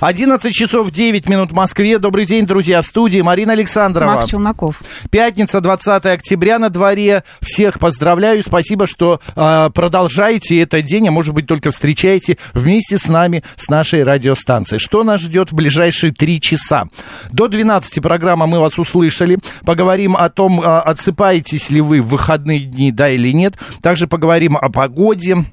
11 часов 9 минут в Москве. Добрый день, друзья, в студии Марина Александрова. Мак Челноков. Пятница, 20 октября на дворе. Всех поздравляю. Спасибо, что э, продолжаете этот день, а может быть только встречаете вместе с нами, с нашей радиостанцией. Что нас ждет в ближайшие три часа? До 12 программа «Мы вас услышали». Поговорим о том, э, отсыпаетесь ли вы в выходные дни, да или нет. Также поговорим о погоде,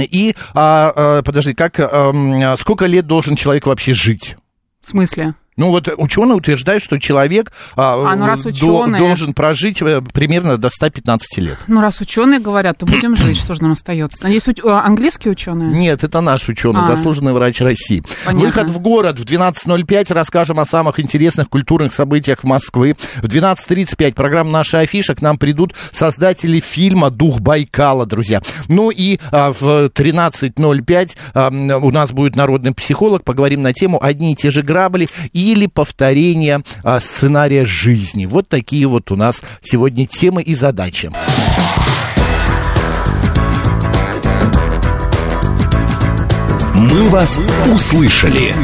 и, а, а, подожди, как, а, сколько лет должен человек вообще жить? В смысле? Ну вот ученые утверждают, что человек а, а ну, раз ученые... должен прожить э, примерно до 115 лет. Ну раз ученые говорят, то будем жить, что же нам остается? Надеюсь, у... английские ученые? Нет, это наш ученый, а. заслуженный врач России. Понятно. Выход в город в 12.05. Расскажем о самых интересных культурных событиях в Москве. В 12.35 программа «Наша афиша». К нам придут создатели фильма «Дух Байкала», друзья. Ну и а, в 13.05 а, у нас будет народный психолог. Поговорим на тему «Одни и те же грабли» и или повторение а, сценария жизни. Вот такие вот у нас сегодня темы и задачи. Мы вас услышали.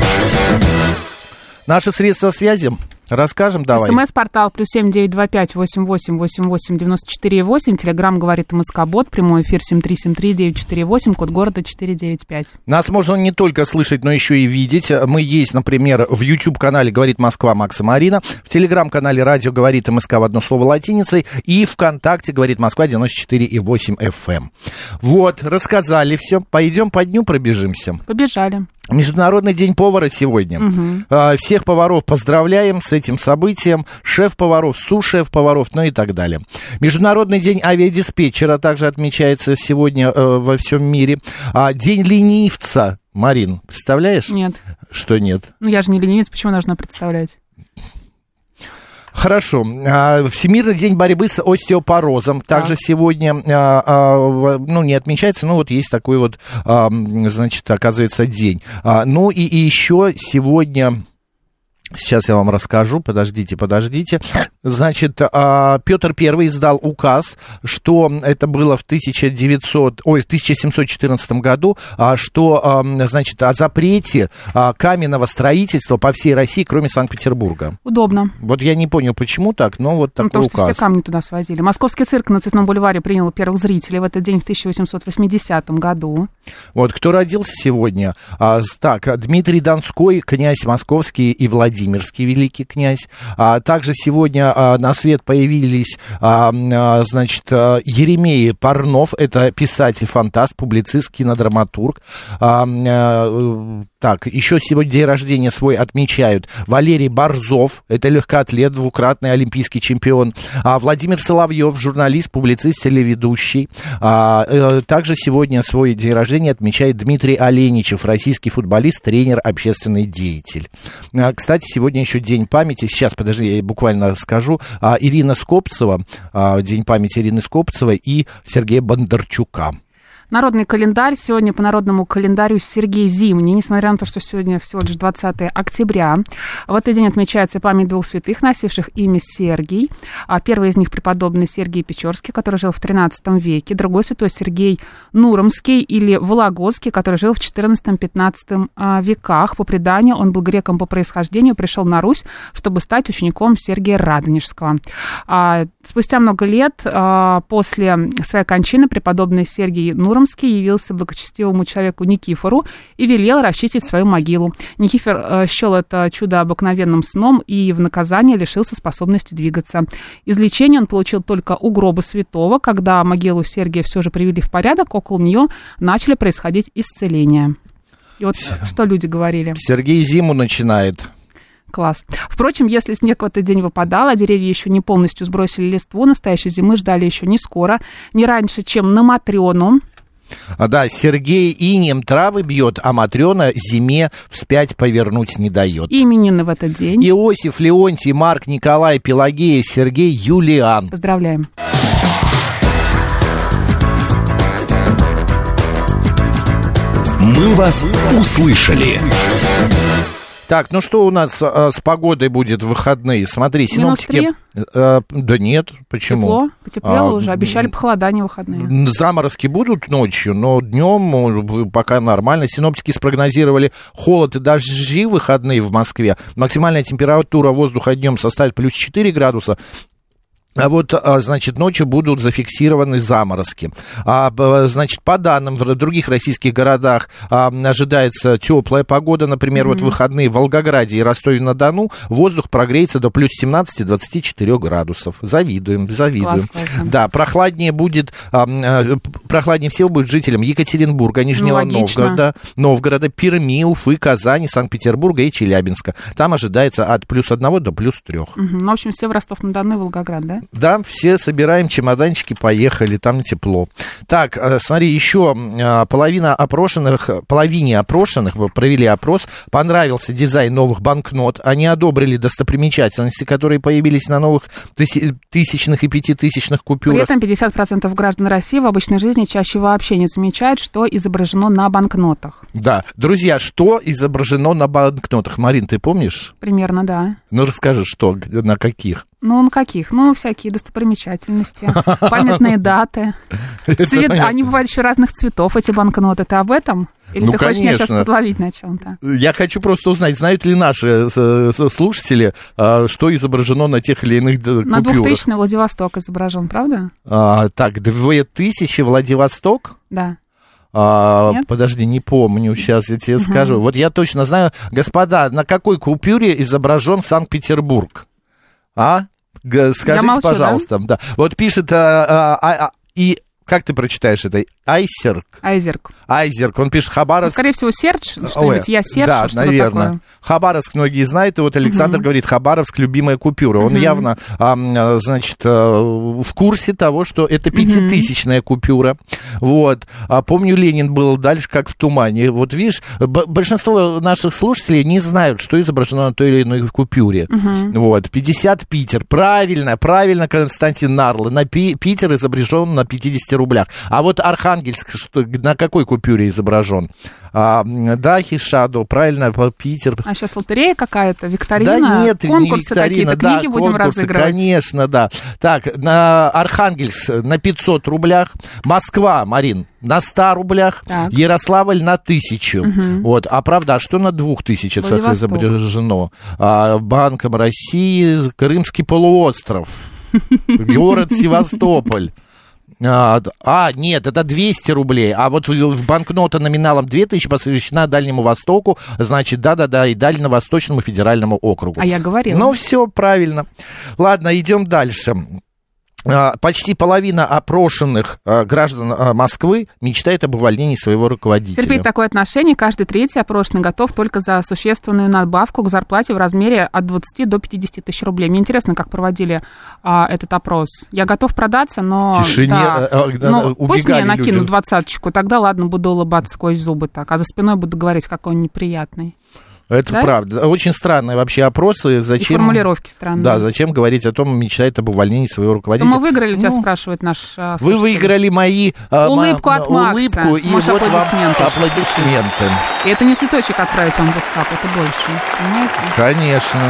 Наши средства связи Расскажем давай. СМС-портал плюс семь девять два пять восемь восемь восемь восемь девяносто четыре восемь. Телеграмм говорит МСК-бот. Прямой эфир семь три семь три девять четыре восемь. Код города четыре девять пять. Нас можно не только слышать, но еще и видеть. Мы есть, например, в YouTube-канале «Говорит Москва» Макса Марина. В Телеграм-канале «Радио говорит МСК» в одно слово латиницей. И ВКонтакте «Говорит Москва» 94,8 FM. Вот, рассказали все. Пойдем по дню пробежимся. Побежали. Международный день повара сегодня. Угу. Всех поваров поздравляем с этим событием. Шеф-поваров, су-шеф-поваров, ну и так далее. Международный день авиадиспетчера также отмечается сегодня э, во всем мире. А, день ленивца. Марин, представляешь? Нет. Что нет? Ну, я же не ленивец, почему должна представлять? Хорошо. А, Всемирный день борьбы с остеопорозом также так. сегодня, а, а, ну, не отмечается, но вот есть такой вот, значит, оказывается, день. Ну, и, и еще сегодня Сейчас я вам расскажу, подождите, подождите. Значит, а, Петр I издал указ, что это было в 1900, ой, в 1714 году, а, что, значит, о запрете а, каменного строительства по всей России, кроме Санкт-Петербурга. Удобно. Вот я не понял, почему так, но вот такой ну, потому указ. что все камни туда свозили. Московский цирк на Цветном бульваре принял первых зрителей в этот день в 1880 году. Вот, кто родился сегодня? Так, Дмитрий Донской, князь московский и Владимир Владимирский великий князь. А, также сегодня а, на свет появились, а, а, значит, а, Еремей Парнов, это писатель-фантаст, публицист, кинодраматург. А, а, так, еще сегодня день рождения свой отмечают Валерий Борзов, это легкоатлет, двукратный олимпийский чемпион. А, Владимир Соловьев, журналист, публицист, телеведущий. А, а, также сегодня свой день рождения отмечает Дмитрий Оленичев, российский футболист, тренер, общественный деятель. А, кстати, сегодня еще День памяти. Сейчас, подожди, я буквально скажу. А, Ирина Скопцева, а, День памяти Ирины Скопцевой и Сергея Бондарчука. Народный календарь. Сегодня по народному календарю Сергей Зимний, несмотря на то, что сегодня всего лишь 20 октября. В этот день отмечается память двух святых, носивших имя Сергий. А первый из них преподобный Сергий Печорский, который жил в 13 веке. Другой святой Сергей Нуромский или Вологодский, который жил в 14-15 а, веках. По преданию, он был греком по происхождению, пришел на Русь, чтобы стать учеником Сергия Радонежского. А спустя много лет после своей кончины преподобный Сергий Нуромский Муромский явился благочестивому человеку Никифору и велел расчистить свою могилу. Никифор э, счел это чудо обыкновенным сном и в наказание лишился способности двигаться. Излечение он получил только у гроба святого. Когда могилу Сергия все же привели в порядок, около нее начали происходить исцеления. И вот что люди говорили. Сергей зиму начинает. Класс. Впрочем, если снег в этот день выпадал, а деревья еще не полностью сбросили листву, настоящей зимы ждали еще не скоро, не раньше, чем на Матрёну. А, Да, Сергей инем травы бьет, а Матрена зиме вспять повернуть не дает. Именины в этот день. Иосиф, Леонтий, Марк, Николай, Пелагея, Сергей, Юлиан. Поздравляем. «Мы вас услышали». Так, ну что у нас э, с погодой будет в выходные? Смотри, синоптики... Э, да нет, почему? Тепло, потеплело А, уже. Обещали похолодание выходные. Заморозки будут ночью, но днем пока нормально. Синоптики спрогнозировали холод и дожди выходные в Москве. Максимальная температура воздуха днем составит плюс 4 градуса. А вот, а, значит, ночью будут зафиксированы заморозки. А, значит, по данным в других российских городах а, ожидается теплая погода. Например, вот в выходные в Волгограде и Ростове-на-Дону воздух прогреется до плюс 17-24 градусов. Завидуем, завидуем. Класс, классно. Да, прохладнее будет, а, а, прохладнее всего будет жителям Екатеринбурга, Нижнего Ну, логично. Новгорода, Новгорода, Перми, Уфы, Казани, Санкт-Петербурга и Челябинска. Там ожидается от плюс 1 до плюс 3. Мгм. Ну, в общем, все в Ростов-на-Дону и Волгоград, да? Да, все собираем чемоданчики, поехали, там тепло. Так, э, смотри, еще э, половина опрошенных, половине опрошенных, вы провели опрос, понравился дизайн новых банкнот, они одобрили достопримечательности, которые появились на новых тысячных и пятитысячных При купюрах. этом 50% граждан России в обычной жизни чаще вообще не замечают, что изображено на банкнотах. Да, друзья, что изображено на банкнотах? Марин, ты помнишь? Примерно, да. Ну, расскажи, что, на каких? Ну, на каких? Ну, всякие достопримечательности, памятные даты. Цвет... Они бывают еще разных цветов, эти банкноты. Ты об этом? Или Ну, ты хочешь меня сейчас конечно. подловить на чем-то? Я хочу просто узнать, знают ли наши э, с- слушатели, а, что изображено на тех или иных д- На купюрах. 2000 Владивосток изображен, правда? А, так, 2000 Владивосток? Да. А, Нет? подожди, не помню, сейчас я тебе скажу. Вот я точно знаю, господа, на какой купюре изображен Санкт-Петербург? А? Скажите, молчу, да? пожалуйста. Да? Вот пишет, а, а, а, и как ты прочитаешь это? Айсерк. Айзерк. Айзерк. Он пишет Ну, Хабаровск. скорее всего, Серж, Ой, что-нибудь я Серж, да, что-то наверное. такое. Хабаровск многие знают, и вот Александр говорит, Хабаровск любимая купюра. Он явно, ам, а, значит, а, в курсе того, что это пятитысячная купюра. Вот. А помню, Ленин был дальше как в тумане. Вот видишь, большинство наших слушателей не знают, что изображено на той или иной купюре. Вот. 50 Питер. Правильно, правильно, Константин Нарлы. На Пи- Питер изображен на 50 рублях. А вот Архангельск что, на какой купюре изображен? А, да, Хишадо, правильно, Питер. А сейчас лотерея какая-то, викторина, Да нет, не конкурсы викторина, какие-то, да, книги будем конкурсы, разыгрывать. Конечно, да. Так, на Архангельск на 500 рублях, Москва, Марин, на 100 рублях, Так. Ярославль на 1000. Вот, а правда, а что на 2000 Владивосток. изображено? А, Банком России, Крымский полуостров, город Севастополь. А, а, нет, это 200 рублей. А вот в, в банкнота номиналом 2000 посвящена Дальнему Востоку, значит, да-да-да, и Дальневосточному федеральному округу. А я говорила. Ну, все правильно. Ладно, идем дальше. А, Почти половина опрошенных а, граждан а, Москвы мечтает об увольнении своего руководителя. Терпеть такое отношение каждый третий опрошенный готов только за существенную надбавку к зарплате в размере от 20 до 50 тысяч рублей. Мне интересно, как проводили а, этот опрос. Я готов продаться, но... Тишине, да. да, Ну, пусть мне накинут двадцаточку, тогда ладно, буду улыбаться сквозь зубы так, а за спиной буду говорить, какой он неприятный. Это Да? правда. Очень странные вообще опросы. И Зачем... формулировки странные. Да, зачем говорить о том, мечтает об увольнении своего руководителя? Мы выиграли, тебя Ну, спрашивает наш а, Вы выиграли мои а, Улыбку от Макса. улыбку, и Маш, вот вам аплодисменты. аплодисменты. И это не цветочек отправить вам в WhatsApp, это больше. Понимаете? Конечно.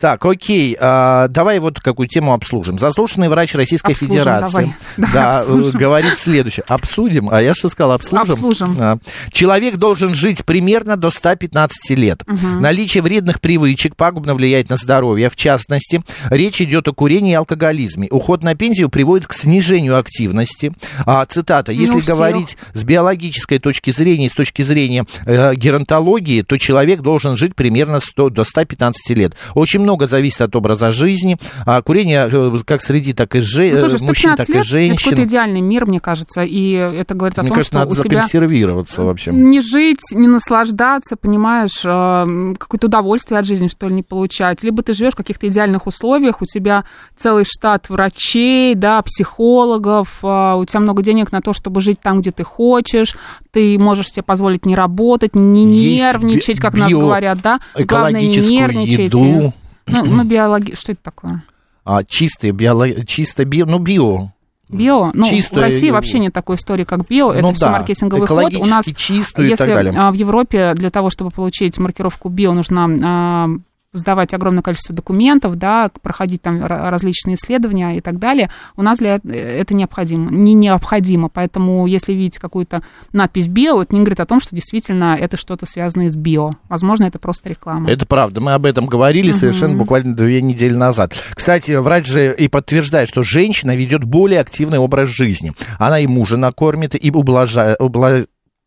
Так, окей, а, давай вот какую тему обслужим. Заслуженный врач Российской Обслужим, Федерации давай. да, обслужим. говорит следующее. Обсудим, а я что сказал, обслужим? Обслужим. А. Человек должен жить примерно до 115 лет. Наличие вредных привычек пагубно влияет на здоровье. В частности, речь идет о курении и алкоголизме. Уход на пенсию приводит к снижению активности. А, цитата. Не Если у всех. говорить с биологической точки зрения и с точки зрения э, геронтологии, то человек должен жить примерно 100 до 115 лет. Очень много зависит от образа жизни. А курение э, как среди, так и же, Ну, слушай, мужчин, 115 так и лет это женщин. какой-то идеальный мир, мне кажется, и это говорит о Мне том, кажется, что надо у тебя законсервироваться вообще. не жить, не наслаждаться, понимаешь, э, какое-то удовольствие от жизни, что ли, не получать. Либо ты живешь в каких-то идеальных условиях, у тебя целый штат врачей, да, психологов, э, у тебя много денег на то, чтобы жить там, где ты хочешь, ты можешь себе позволить не работать, не Есть нервничать, как нас био- говорят, да. Главное, не нервничайте. еду. Ну, ну биологи... Что это такое? А, чистые, биоло... чисто био, ну, био. Био, ну, Чистое, в России вообще нет такой истории, как био, это ну все да, маркетинговый ход. У нас, чистую и если так далее. а, в Европе для того, чтобы получить маркировку био, нужно а, сдавать огромное количество документов, да, проходить там ра- различные исследования и так далее. У нас для э- это необходимо, не необходимо. Поэтому, если видите какую-то надпись био, это не говорит о том, что действительно это что-то связанное с био. Возможно, это просто реклама. Это правда, мы об этом говорили совершенно буквально две недели назад. Кстати, врач же и подтверждает, что женщина ведет более активный образ жизни. Она и мужа накормит, и ублажает,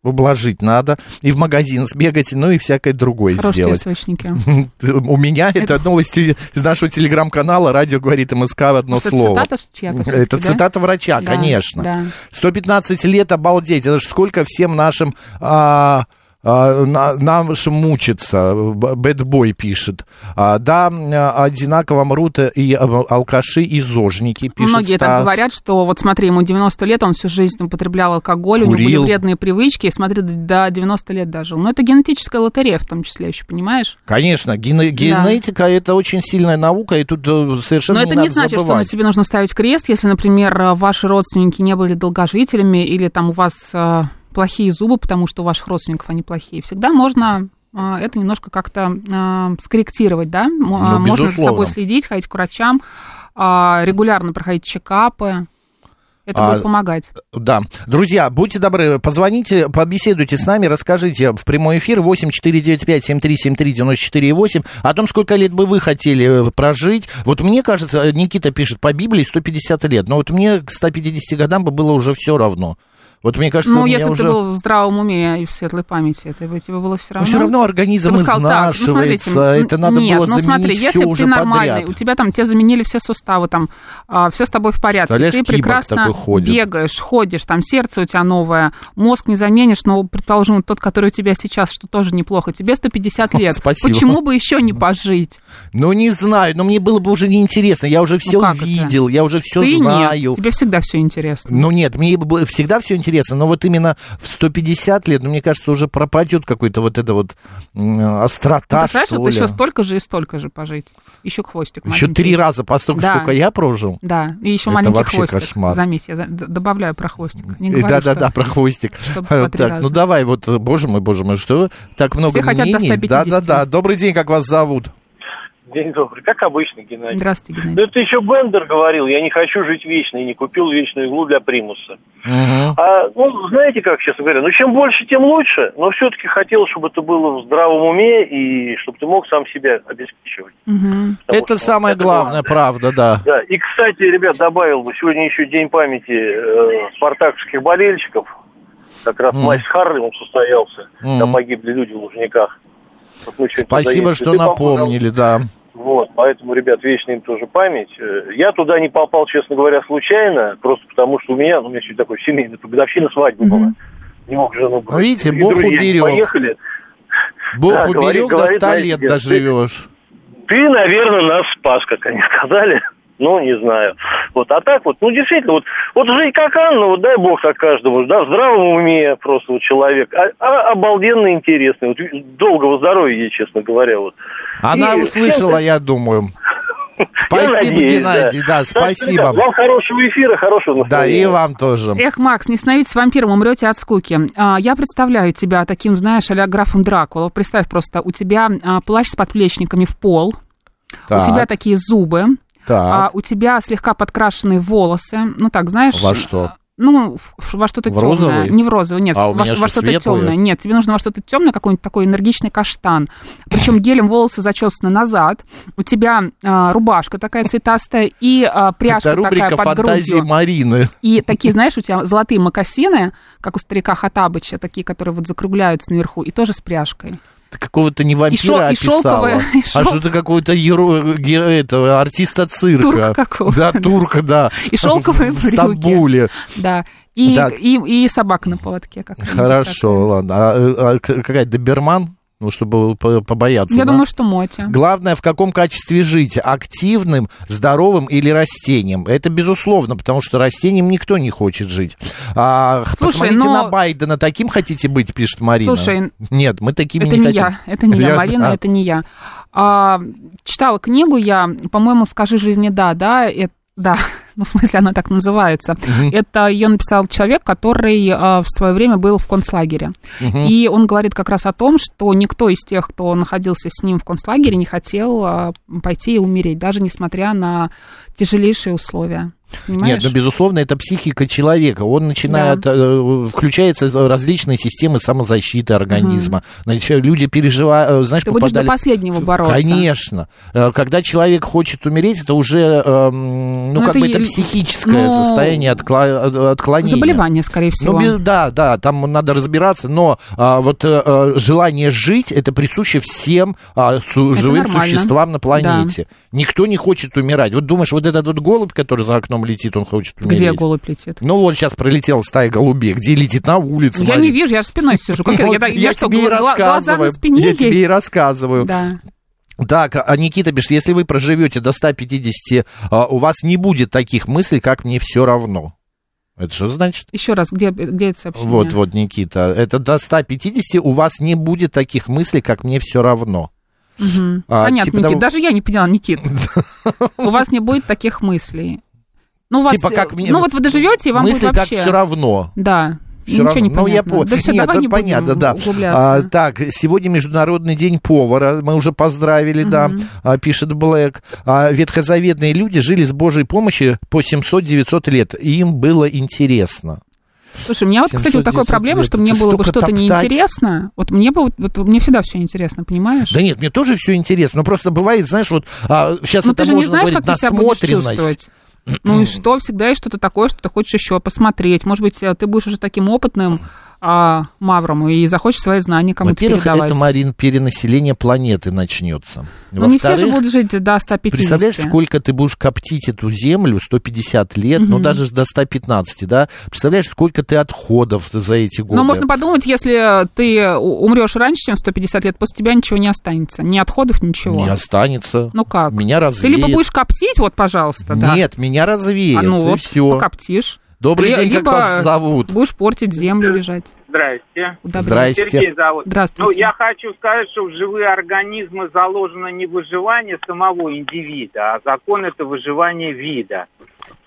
ублажить надо, и в магазин сбегать, ну и всякое другое Хорошие сделать. источники. У меня это новости из нашего телеграм-канала «Радио говорит МСК» в одно Это слово. цитата Это да? цитата врача, Да, конечно. да. 115 лет, обалдеть. Это ж сколько всем нашим... а, а, на- нашим мучиться, Б- Бэтбой пишет. А, да, а, одинаково мрут и а, алкаши, и зожники, пишет Многие так Стас. говорят, что вот смотри, ему 90 лет, он всю жизнь употреблял алкоголь, у него Курил. были вредные привычки, и смотри, до 90 лет дожил. Но это генетическая лотерея в том числе еще, понимаешь? Конечно, гене- генетика это очень сильная наука, и тут э, совершенно Но не это надо не значит, что на забывать. себе нужно ставить крест, если, например, ваши родственники не были долгожителями, или там у вас э, плохие зубы, потому что у ваших родственников они плохие. Всегда можно э, это немножко как-то э, скорректировать, да? М- Ну, а, можно за безусловно. собой следить, ходить к врачам, а, регулярно проходить чекапы. Это А, будет помогать. Да. Друзья, будьте добры, позвоните, побеседуйте с нами, расскажите в прямой эфир 8495-7373-94,8 о том, сколько лет бы вы хотели э, прожить. Вот мне кажется, Никита пишет, по Библии 150 лет, но вот мне к 150 годам бы было уже все равно. Вот мне кажется, Ну, у меня если бы уже... ты был в здравом уме и в светлой памяти, это бы тебе было все Но равно. все равно организм Ты сказал, ну, изнашивается, смотрите, это надо нет, было ну, смотри, если бы ты нормальный, подряд. у тебя там, тебе заменили все суставы, там, все с тобой в порядке, Представляешь, ты прекрасно бегаешь, ходишь, там, сердце у тебя новое, мозг не заменишь, но, предположим, тот, который у тебя сейчас, что тоже неплохо, тебе 150 лет, Спасибо. почему бы еще не пожить? Ну, не знаю, но мне было бы уже неинтересно, я уже все Ну, как это? видел, я уже все ты знаю. нет, тебе всегда все интересно. Ну нет, мне бы всегда все интересно, но вот именно в 150 лет, ну, мне кажется, уже пропадет какой-то вот эта вот острота, Представляешь, что вот ли. еще столько же и столько же пожить. Еще хвостик Еще маленький. три раза по столько, Да. сколько я прожил. Да, и еще Это маленький вообще хвостик. кошмар. Заметь, я добавляю про хвостик. Не говорю, Да-да-да, что- про хвостик. Так, раза. ну давай, вот, боже мой, боже мой, что так много Все хотят до мнений. 150. Да-да-да, добрый день, как вас зовут? День добрый. Как обычно, Геннадий. Здравствуйте, Ну, Геннадий. это еще Бендер говорил, я не хочу жить вечно, и не купил вечную иглу для примуса. Мгм. А, ну, знаете как, честно говоря, ну, чем больше, тем лучше, но все-таки хотелось, чтобы это было в здравом уме, и чтобы ты мог сам себя обеспечивать. Потому Это что самое это главное, правда, да. Да, и, кстати, ребят, добавил бы, сегодня еще день памяти э, спартаковских болельщиков. Как раз Мгм. матч с Харлемом состоялся, Мгм. там погибли люди в Лужниках. Вот Спасибо, что напомнили, да. Вот, поэтому, ребят, вечная им тоже память. Э, Я туда не попал, честно говоря, случайно, просто потому что у меня, ну, у меня сегодня такой семейный, годовщина свадьбы была. Не мог жену. Ну, видите, Бог уберег. Поехали. Бог Да, уберег, говорит- до говорит, 100 знаете, лет ты- доживешь. Ты, наверное, нас спас, как они сказали. Ну, не знаю. Вот, а так вот, ну, действительно, вот, вот жить как Анна, вот дай бог так каждому, да, в здравом уме просто вот человек, а, а обалденно интересный, вот, долгого здоровья ей, честно говоря, вот. Она И услышала, я думаю. Спасибо, надеюсь, Геннадий, да, Так что, ребят, спасибо. Вам хорошего эфира, хорошего Да, настроения. и вам тоже. Эх, Макс, не становитесь вампиром, умрете от скуки. А, я представляю тебя таким, знаешь, а графом Дракула. Представь просто, у тебя а, плащ с подплечниками в пол, Так, у тебя такие зубы, а, так. у тебя слегка подкрашенные волосы. Ну так, знаешь. Во что? Ну, в- во что-то темное. Не в розовый, нет, А у во, меня во что, что-то темное. Нет, тебе нужно во что-то темное, какой-нибудь такой энергичный каштан. Причем гелем волосы зачесаны назад. У тебя а, рубашка такая цветастая и а, пряжка Это рубрика такая под «Фантазии грудью. Марины». И такие, знаешь, у тебя золотые мокасины, как у старика Хатабыча, такие, которые вот закругляются наверху, и тоже с пряжкой. Ты какого-то не И вампира и описала, шелковая- и а шел- что-то какой-то еро- этого, артиста цирка. Турка какого-то, Да, турка, да. И шелковые В брюки. Стамбуле. Да. И, и, и собака на поводке. как Хорошо, ладно. А, а, к- какая доберман? Ну, чтобы по- побояться, Я да? думаю, что Мотя. Главное, в каком качестве жить? Активным, здоровым или растением? Это безусловно, потому что растением никто не хочет жить. А, Слушай, посмотрите но- на Байдена. Таким хотите быть, пишет Марина? Слушай, Нет, мы такими Это не, не хотим. я, это не я, Марина, да. это не я. А, читала книгу я, по-моему, «Скажи жизни да», да, это да, ну, в смысле, она так называется. Это ее написал человек, который а, в свое время был в концлагере. И он говорит как раз о том, что никто из тех, кто находился с ним в концлагере, не хотел а, пойти и умереть, даже несмотря на тяжелейшие условия. Понимаешь? Нет, ну, безусловно, это психика человека. Он начинает, э, включаются различные системы самозащиты организма. Значит, люди переживают, знаешь, Ты будешь до попадали... последнего бороться. Конечно. Э, Когда человек хочет умереть, это уже, эм, ну, Ну, как это бы, это е- психическое ну, состояние откла- э, отклонения. Заболевание, скорее всего. Ну, да, да, там надо разбираться, но а, вот э, э, желание жить, это присуще всем а, су- живым нормально. существам на планете. Никто не хочет умирать. Вот думаешь, вот этот вот голубь, который за окном летит, он хочет умереть. Где голубь летит? Ну, вот сейчас пролетела стая голубей, где летит на улице. Я не вижу, я же спиной сижу. Как я, так- я что, тебе и рассказываю. я тебе и рассказываю. Да. Так, а Никита пишет, если вы проживете до 150, а, у вас не будет таких мыслей, как мне все равно. Это что значит? Еще раз, где, где это сообщение? Вот, вот, Никита. Это до 150 у вас не будет таких мыслей, как мне все равно. Мгм. А, Понятно, типа Никит. того- Даже я не поняла, Никит. У вас не будет таких мыслей. Ну, у вас, Типа как мне- ну вот вы доживете, и вам Мысли будет как вообще... все равно. Да. Всё Ничего равно. не Ну, я понятно. понял. Да все, Нет, давай не понятно, да. А, так, сегодня Международный день повара. Мы уже поздравили, да, а, пишет Блэк. А, ветхозаветные люди жили с Божьей помощью по 700-900 лет. Им было интересно. Слушай, у меня вот, кстати, вот 700 такое проблема, лет. что мне было бы что-то неинтересно. Вот мне бы, вот, мне всегда все интересно, понимаешь? Да нет, мне тоже все интересно. Но просто бывает, знаешь, вот а, сейчас Ну это ты же не можно знаешь, говорить, как ты себя будешь насмотренность. чувствовать. Ну и что, всегда есть что-то такое, что ты хочешь еще посмотреть. Может быть, э, ты будешь уже таким опытным а, мавром и захочешь свои знания кому-то Во-первых, передавать. это, Марин, перенаселение планеты начнется. Ну не все же будут жить до 150. Представляешь, сколько ты будешь коптить эту землю, 150 лет, ну даже до 115, да? Представляешь, сколько ты отходов за эти годы. Но можно подумать, если ты умрешь раньше, чем 150 лет, после тебя ничего не останется. Ни отходов, ничего. Не останется. Ну как? Меня Ты развеет. либо будешь коптить, вот, пожалуйста, да. Нет, меня развеет, А ну вот, все. покоптишь. Добрый Ли- день, как вас зовут? Будешь портить землю лежать. Здрасте. Удобрять. Здрасте. Сергей зовут. Здравствуйте. Ну, я хочу сказать, что в живые организмы заложено не выживание самого индивида, а закон это выживание вида.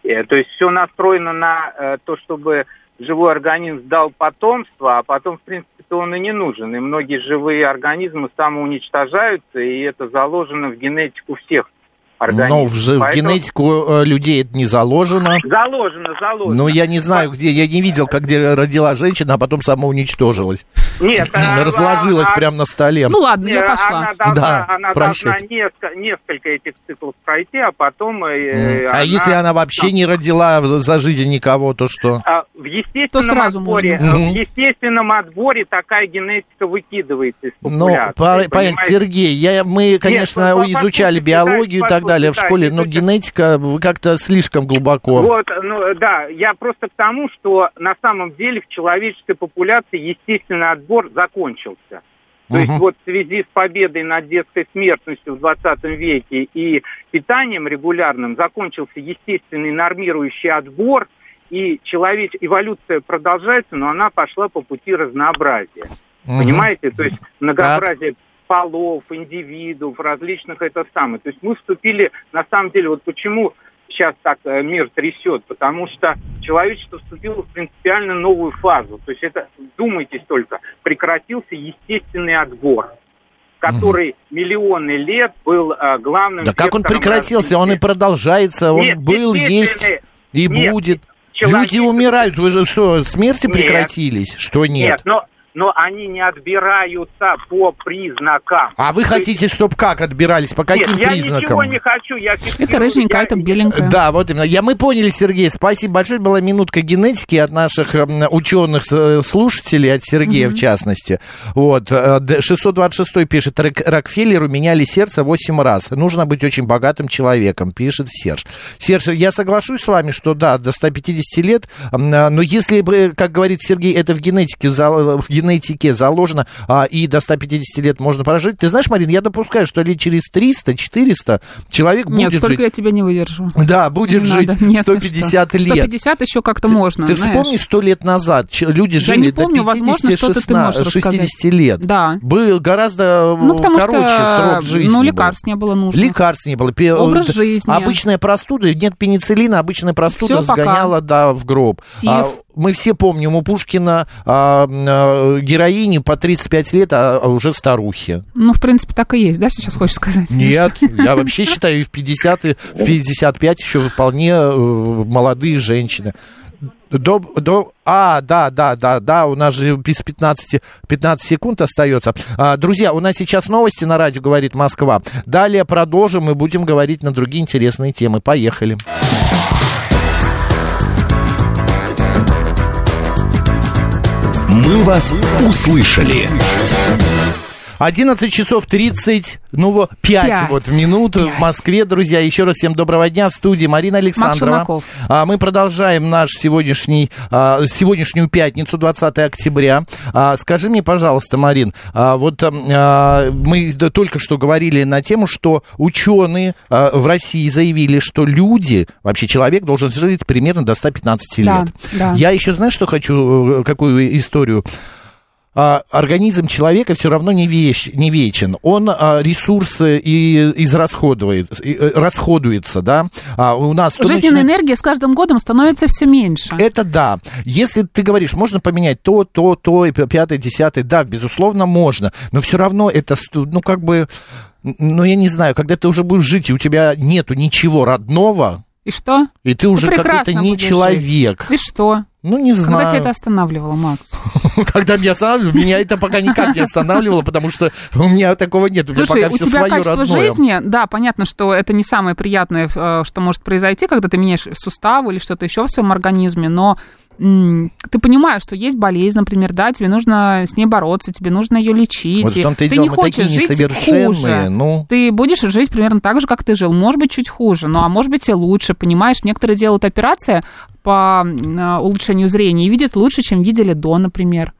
Э, То есть все настроено на э, то, чтобы живой организм дал потомство, а потом, в принципе, он и не нужен. И многие живые организмы самоуничтожаются, и это заложено в генетику всех организмов. Но в, же- в Поэтому- генетику э, людей это не заложено. Заложено, заложено. Ну, я не знаю, где, я не видел, как где родила женщина, а потом самоуничтожилась. Нет, а- Разложилась а- прямо на столе. Ну ладно, Не, я пошла. Она должна, Да, она прощайте. должна несколько, несколько этих циклов пройти, а потом... э, А если она вообще не родила за жизнь никого, то что? А, В естественном То сразу отборе, можно. э, в естественном отборе такая генетика выкидывается из Ну, популяции. по- понятно? Сергей, я, мы, конечно, по- изучали биологию дальше, так далее в школе, но генетика вы как-то слишком глубоко. Вот, ну да, я просто к тому, что на самом деле в человеческой популяции естественный отбор закончился. То есть вот в связи с победой над детской смертностью в 20 веке и питанием регулярным закончился естественный нормирующий отбор, и человеч... эволюция продолжается, но она пошла по пути разнообразия. Понимаете? То есть многообразие полов, индивидуумов, различных это самое. То есть мы вступили, на самом деле, вот почему сейчас так э, мир трясет, потому что человечество вступило в принципиально новую фазу. То есть это, думайтесь только, прекратился естественный отбор который миллионы лет был э, главным... Да как он прекратился? Он и развития. продолжается, он Нет, был, есть и Нет, будет. человек- Люди умирают, вы же что, смерти Нет. прекратились? Что нет? Нет, но но они не отбираются по признакам. А вы хотите, чтобы как отбирались? По каким Нет, я признакам? ничего не хочу, я фиксирую, Это рыженькая, я- это беленькая. Да, вот именно. Я, мы поняли, Сергей. Спасибо большое. Была минутка генетики от наших ученых слушателей, от Сергея в частности. Вот. э, Д- 626 пишет, «Рок- Рокфеллеру меняли сердце 8 раз. Нужно быть очень богатым человеком, пишет Серж. Серж, я соглашусь с вами, что да, до 150 лет, а, но если бы, как говорит Сергей, это в генетике, в генетике заложено, а, и до 150 лет можно прожить, ты знаешь, Марин, я допускаю, что лет через 300-400 человек Нет, будет столько жить. я тебя не выдержу. Да, будет Не жить надо. Нет, 150 ты что? лет. 150 еще как-то можно, Ты знаешь. вспомни сто лет назад, люди Я жили не помню, до 50 возможно, что-то ты можешь рассказать. 60 лет. Да. Был гораздо Ну, потому короче что, срок жизни. ну, был. лекарств не было нужно. Лекарств не было. Пе- Образ э, жизни. Обычная простуда, нет пенициллина, обычная простуда Всё пока. сгоняла, да, в гроб. Тиф. А, мы все помним, у Пушкина а, а, героини по 35 лет, а, а уже старухи. Ну, в принципе, так и есть, да, сейчас хочешь сказать? Нет, я вообще считаю, и в 50 и в 55 еще вполне э, молодые женщины. До, до, а, да, да, да, да, у нас же без 15, 15 секунд остается. А, друзья, у нас сейчас новости на радио «Говорит Москва». Далее продолжим и будем говорить на другие интересные темы. Поехали. «Мы вас услышали». 11 часов 30, ну, вот, 5, Пять. вот минут в Москве, друзья. Еще раз всем доброго дня. В студии Марина Александрова. А, мы продолжаем наш сегодняшний, а, сегодняшнюю пятницу, 20 октября. А, скажи мне, пожалуйста, Марин, а, вот а, мы только что говорили на тему, что ученые а, в России заявили, что люди, вообще человек должен жить примерно до 115 Да, лет. да. Я еще, знаешь, что хочу, э, какую историю? А, организм человека все равно не, вещ, не вечен. Он а, ресурсы и израсходует, и, э, расходуется, да. А, у нас Жизненная начинает- энергия с каждым годом становится все меньше. это да. Если ты говоришь, можно поменять то, то, то, и пятое, десятое, да, безусловно, можно. Но все равно это, ну, как бы, ну, я не знаю, когда ты уже будешь жить, и у тебя нету ничего родного, И что? и ты уже прекрасно какой-то не человек. И что? Ну, не знаю. Когда тебя это останавливало, Макс? Когда меня останавливало, меня это пока никак не останавливало, потому что у меня такого нет. У меня Слушай, пока у все тебя свое качество родное. жизни, да, понятно, что это не самое приятное, э, что может произойти, когда ты меняешь суставы или что-то еще в своем организме, но ты понимаешь, что есть болезнь, например, да, тебе нужно с ней бороться, тебе нужно ее лечить. Вот в том-то и ты дело, не мы хочешь такие жить несовершенные, хуже. ну. Ты будешь жить примерно так же, как ты жил. Может быть, чуть хуже, ну, а может быть и лучше, понимаешь? Некоторые делают операции по м, улучшению зрения и видят лучше, чем видели до, например.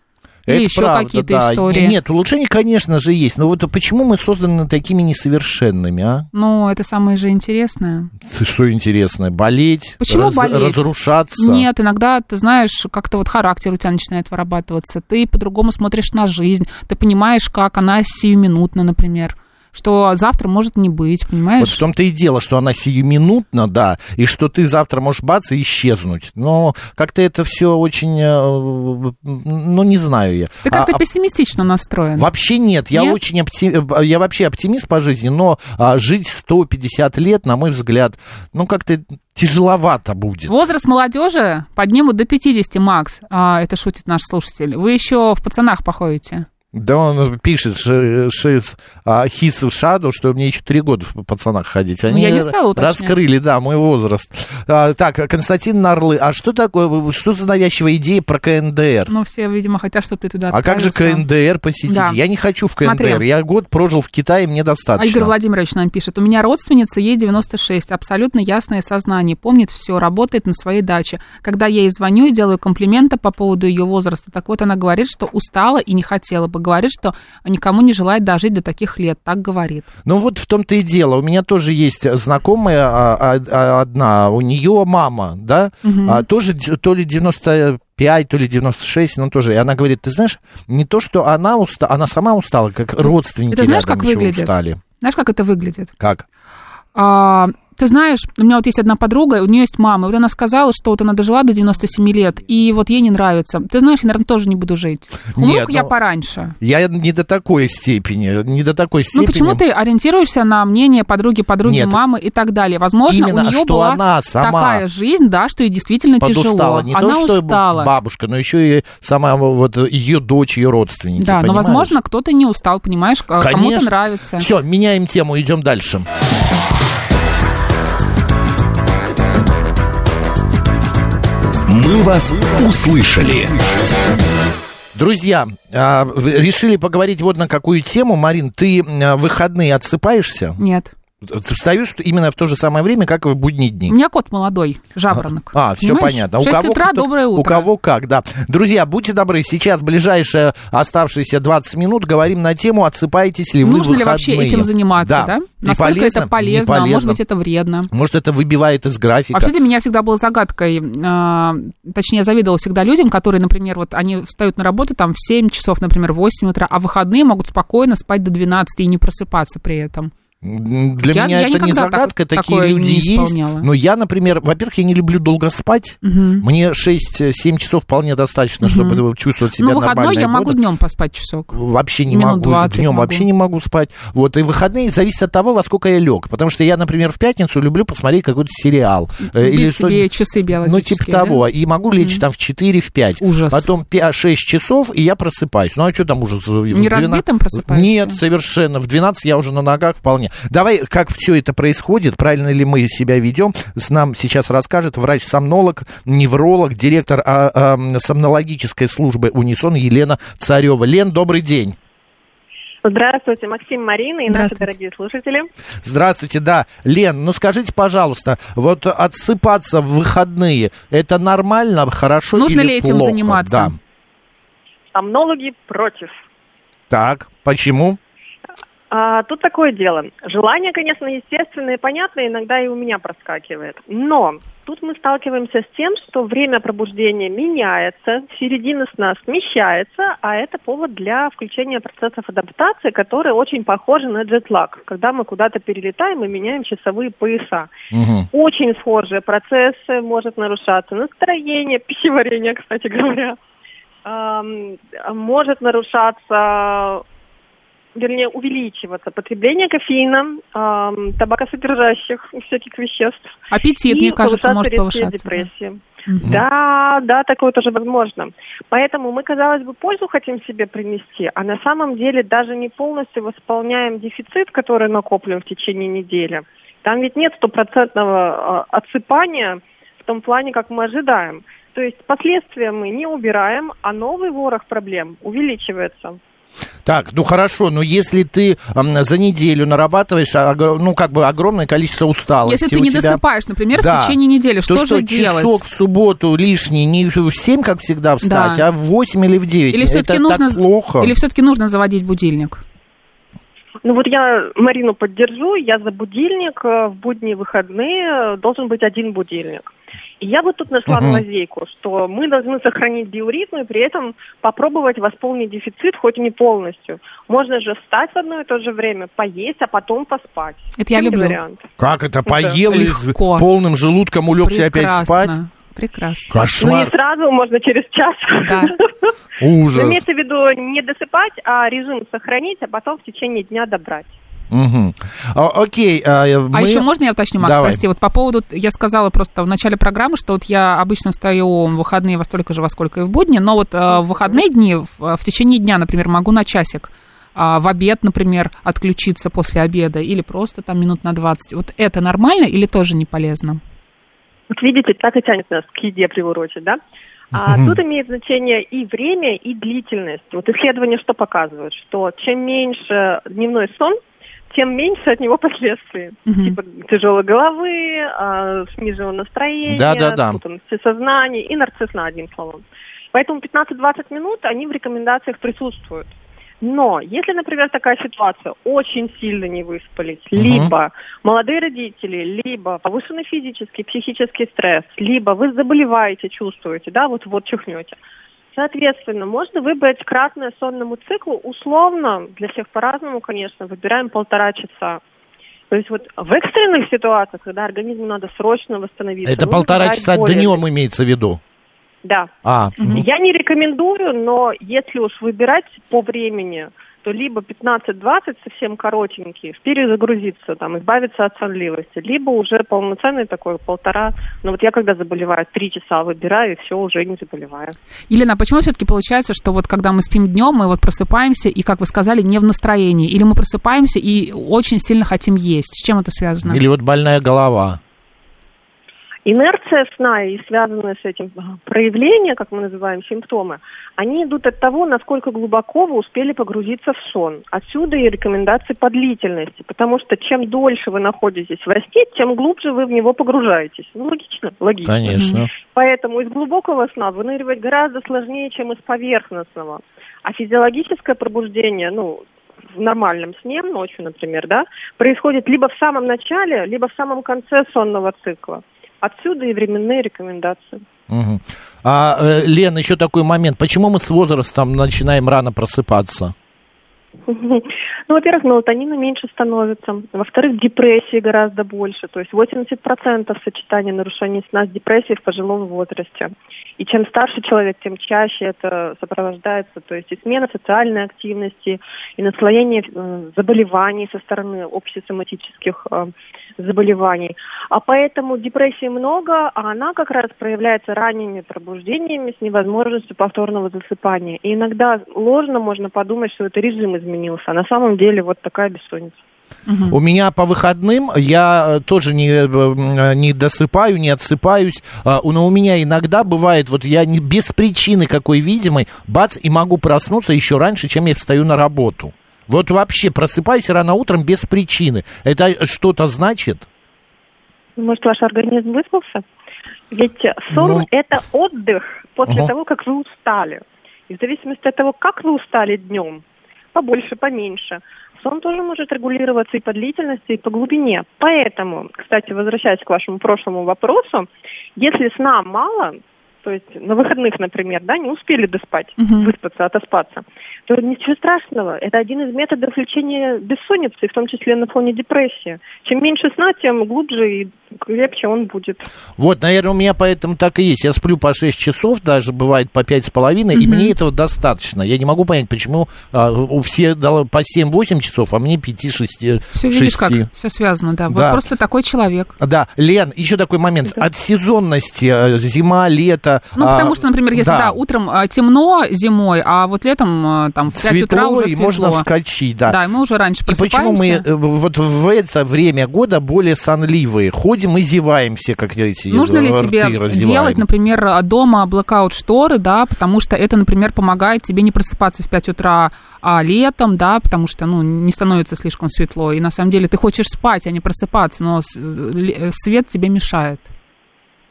Или Это еще правда, какие-то да. истории. Нет, улучшения, конечно же, есть. Но вот почему мы созданы такими несовершенными, а? Ну, это самое же интересное. Что интересно, болеть, Почему раз- болеть? разрушаться? Нет, иногда, ты знаешь, как-то вот характер у тебя начинает вырабатываться. Ты по-другому смотришь на жизнь. Ты понимаешь, как она сиюминутна, например. Что завтра может не быть, понимаешь? Вот в том-то и дело, что она сиюминутна, да, и что ты завтра можешь бац и исчезнуть. Но как-то это все очень, э, ну, не знаю я. Ты как-то А- а пессимистично настроен. Вообще нет, я Нет? очень опти- я вообще оптимист по жизни, но а, жить 150 лет, на мой взгляд, ну как-то тяжеловато будет. Возраст молодежи поднимут до 50, Макс. А, это шутит наш слушатель. Вы еще в пацанах походите. Да он пишет, шиз, а, his shadow, что мне еще три года в пацанах ходить. Они Ну, я не стала уточнять. раскрыли, да, мой возраст. А, так, Константин Нарлы, а что такое, что за навязчивая идея про КНДР? Ну, все, видимо, хотят, чтобы ты туда А как же отправился. КНДР посетить? Да. Я не хочу в КНДР. Смотри. Я год прожил в Китае, мне А достаточно. Игорь Владимирович нам пишет. У меня родственница, ей 96, абсолютно ясное сознание, помнит все, работает на своей даче. Когда я ей звоню и делаю комплименты по поводу ее возраста, так вот она говорит, что устала и не хотела бы. Говорит, что никому не желает дожить до таких лет. Так говорит. Ну вот в том-то и дело. У меня тоже есть знакомая а, а, а, одна, у нее мама, да, а, тоже то ли 95, то ли 96, но тоже. И она говорит, ты знаешь, не то, что она устала, она сама устала, как родственники Это знаешь, как выглядит? устали. Знаешь, как это выглядит? Как? А, Ты знаешь, у меня вот есть одна подруга, у нее есть мама, и вот она сказала, что вот она дожила до 97 лет, и вот ей не нравится. Ты знаешь, я, наверное, тоже не буду жить. Умру Нет, я ну, пораньше. Я не до такой степени, не до такой степени. Ну почему ты ориентируешься на мнение подруги, подруги, Нет. мамы и так далее? Возможно, Именно, у нее что была она сама такая жизнь, да, что ей действительно подустала. тяжело. Не она то, что устала. бабушка, но еще и сама вот ее дочь, ее родственники. да, но, понимаешь? возможно, кто-то не устал, понимаешь, к- кому-то Конечно. нравится. Все, меняем тему, идем дальше. «Мы вас услышали». Друзья, а, решили поговорить вот на какую тему. Марин, ты а, в выходные отсыпаешься? Нет. Встаешь именно в то же самое время, как и в будние дни? У меня кот молодой, жаворонок. А, все понятно. В 6 утра, кто- доброе утро. У кого как, да. Друзья, будьте добры, сейчас ближайшие оставшиеся 20 минут говорим на тему «Отсыпаетесь ли вы Нужно ли вообще выходные?» этим заниматься, да? Не Насколько полезно? это полезно, Не а может полезно. быть, это вредно. Может, это выбивает из графика. Вообще для меня всегда было загадкой, э, точнее, я завидовала всегда людям, которые, например, вот они встают на работу там в 7 часов, например, в 8 утра, а в выходные могут спокойно спать до 12 и не просыпаться при этом. Для Я- меня я это не никогда так- загадка, такие люди есть. Но я, например, во-первых, я не люблю долго спать. Мгм. Мне 6-7 часов вполне достаточно, чтобы чувствовать себя Ну, нормально. я могу днем поспать часок. Вообще не Минут могу, 20 днем могу. вообще не могу спать. Вот, и выходные зависит от того, во сколько я лег. Потому что я, например, в пятницу люблю посмотреть какой-то сериал. э, Сбить что- себе часы Ну, биологические, типа того. да? И могу лечь там в 4, в 5. Ужас. Потом 5-6 часов, и я просыпаюсь. Ну, а что там уже? Не разбитым просыпаешься? Нет, совершенно. В 12 я уже на ногах вполне. Давай, как все это происходит, правильно ли мы себя ведем, с нам сейчас расскажет врач-сомнолог, невролог, директор а, а, сомнологической службы «Унисон» Елена Царева. Лен, добрый день. Здравствуйте, Максим, Марина и наши дорогие слушатели. Здравствуйте, да. Лен, ну скажите, пожалуйста, вот отсыпаться в выходные, это нормально, хорошо Нужно или ли этим плохо? заниматься? Да. Сомнологи против. Так, почему? А, тут такое дело. Желание, конечно, естественное и понятное, иногда и у меня проскакивает. Но тут мы сталкиваемся с тем, что время пробуждения меняется, середина сна смещается, а это повод для включения процессов адаптации, которые очень похожи на джетлаг, когда мы куда-то перелетаем и меняем часовые пояса. Мгм. Очень схожие процессы, может нарушаться настроение, пищеварение, кстати говоря. Может нарушаться, вернее, увеличиваться потребление кофеина, ам, табакосодержащих всяких веществ. Аппетит, и мне кажется, может повышаться. депрессии. Мгм. Да, да, такое тоже возможно. Поэтому мы, казалось бы, пользу хотим себе принести, а на самом деле даже не полностью восполняем дефицит, который накоплен в течение недели. Там ведь нет стопроцентного а, отсыпания в том плане, как мы ожидаем. То есть последствия мы не убираем, а новый ворох проблем увеличивается. Так, ну хорошо, но если ты за неделю нарабатываешь, огр- ну, как бы огромное количество усталости Если ты не тебя- досыпаешь, например, Да. в течение недели, что то, же делать? часок в субботу лишний не в 7, как всегда, встать, Да. а в 8 или в 9. Или все-таки это нужно, так плохо. или все-таки нужно заводить будильник? Ну вот я Марину поддержу, я за будильник, э, в будние выходные э, должен быть один будильник. И я бы тут нашла Мгм. лазейку, что мы должны сохранить биоритм и при этом попробовать восполнить дефицит, хоть и не полностью. Можно же встать в одно и то же время, поесть, а потом поспать. Это я люблю. вариант? Как это? Поел и с Легко. полным желудком улегся опять спать? Прекрасно. Ну Кошмар, не сразу, можно через час. Да. ужас. Но Имеется в виду не досыпать, а режим сохранить, а потом в течение дня добрать. Мгм. А, окей, а, А мы- еще можно я уточню, Макс, Давай. прости, вот по поводу, я сказала просто в начале программы, что вот я обычно встаю в выходные во столько же, во сколько и в будни, но вот э, в выходные дни, в, в течение дня, например, могу на часик а, в обед, например, отключиться после обеда или просто там минут на 20. Вот это нормально или тоже не полезно? Вот видите, так и тянет нас к еде приурочить, да? А тут имеет значение и время, и длительность. Вот исследования что показывают? Что чем меньше дневной сон, тем меньше от него последствий. Мгм. Типа тяжелой головы, а, сниженного настроения, Да-да-да. спутанности сознания и нарциссна, одним словом. Поэтому 15-20 минут, они в рекомендациях присутствуют. Но если, например, такая ситуация, очень сильно не выспались, Мгм. либо молодые родители, либо повышенный физический, психический стресс, либо вы заболеваете, чувствуете, да, вот вот чихнете. Соответственно, можно выбрать кратное сонному циклу, условно, для всех по-разному, конечно, выбираем полтора часа. То есть вот в экстренных ситуациях, когда организму надо срочно восстановиться... Это нужно полтора часа более- днем имеется в виду. Да. А, мгм. Я не рекомендую, но если уж выбирать по времени, то либо 15-20 совсем коротенькие, перезагрузиться, там, избавиться от сонливости, либо уже полноценный такой полтора. Но вот я когда заболеваю, три часа выбираю, и все, уже не заболеваю. Елена, а почему все-таки получается, что вот когда мы спим днем, мы вот просыпаемся и, как вы сказали, не в настроении? Или мы просыпаемся и очень сильно хотим есть? С чем это связано? Или вот больная голова. Инерция сна и связанные с этим а, проявления, как мы называем, симптомы, они идут от того, насколько глубоко вы успели погрузиться в сон. Отсюда и рекомендации по длительности, потому что чем дольше вы находитесь в сне, тем глубже вы в него погружаетесь. Ну, логично? Логично. Конечно. Поэтому из глубокого сна выныривать гораздо сложнее, чем из поверхностного. А физиологическое пробуждение, ну, в нормальном сне, ночью, например, да, происходит либо в самом начале, либо в самом конце сонного цикла. Отсюда и временные рекомендации. Мгм. А, э, Лен, еще такой момент. Почему мы с возрастом начинаем рано просыпаться? Ну, во-первых, мелатонина меньше становится. Во-вторых, депрессии гораздо больше. То есть 80% сочетания нарушений сна с депрессией в пожилом возрасте. И чем старше человек, тем чаще это сопровождается. То есть и смена социальной активности, и наслоение э, заболеваний со стороны общесоматических э, заболеваний. А поэтому депрессии много, а она как раз проявляется ранними пробуждениями с невозможностью повторного засыпания. И иногда ложно можно подумать, что это режим изменился, а на самом деле вот такая бессонница. У меня по выходным я э, тоже не, э, не досыпаю, не отсыпаюсь, а, но у меня иногда бывает, вот я не, без причины какой видимой, бац, и могу проснуться еще раньше, чем я встаю на работу. Вот вообще просыпаюсь рано утром без причины. Это что-то значит? Может, ваш организм выспался? Ведь сон Ну. это отдых после Ага. того, как вы устали. И в зависимости от того, как вы устали днем, побольше, поменьше, сон тоже может регулироваться и по длительности, и по глубине. Поэтому, кстати, возвращаясь к вашему прошлому вопросу, если сна мало, то есть на выходных, например, да, не успели доспать, Мгм. выспаться, отоспаться, то ничего страшного. Это один из методов лечения бессонницы, в том числе на фоне депрессии. Чем меньше сна, тем глубже и крепче он будет. Вот, наверное, у меня поэтому так и есть. Я сплю по 6 часов, даже бывает по пять с половиной, и мне этого достаточно. Я не могу понять, почему а, у всех дало по 7-8 часов, а мне 5-6. Все видишь, как все связано, да. Вот Да. просто такой человек. Да, Лен, еще такой момент. От сезонности, э, зима, лето. Ну, а, потому что, например, если да, утром а, темно зимой, а вот летом а, там в 5 утра светло, уже и светло. можно вскочить, да. Да, и мы уже раньше И почему мы просыпаемся. э, вот в это время года более сонливые? Ходим и зеваем все, как эти Нужно ли э, себе раздеваем. делать, например, дома блокаут шторы, да, потому что это, например, помогает тебе не просыпаться в 5 утра а летом, да, потому что, ну, не становится слишком светло, и на самом деле ты хочешь спать, а не просыпаться, но ле- свет тебе мешает.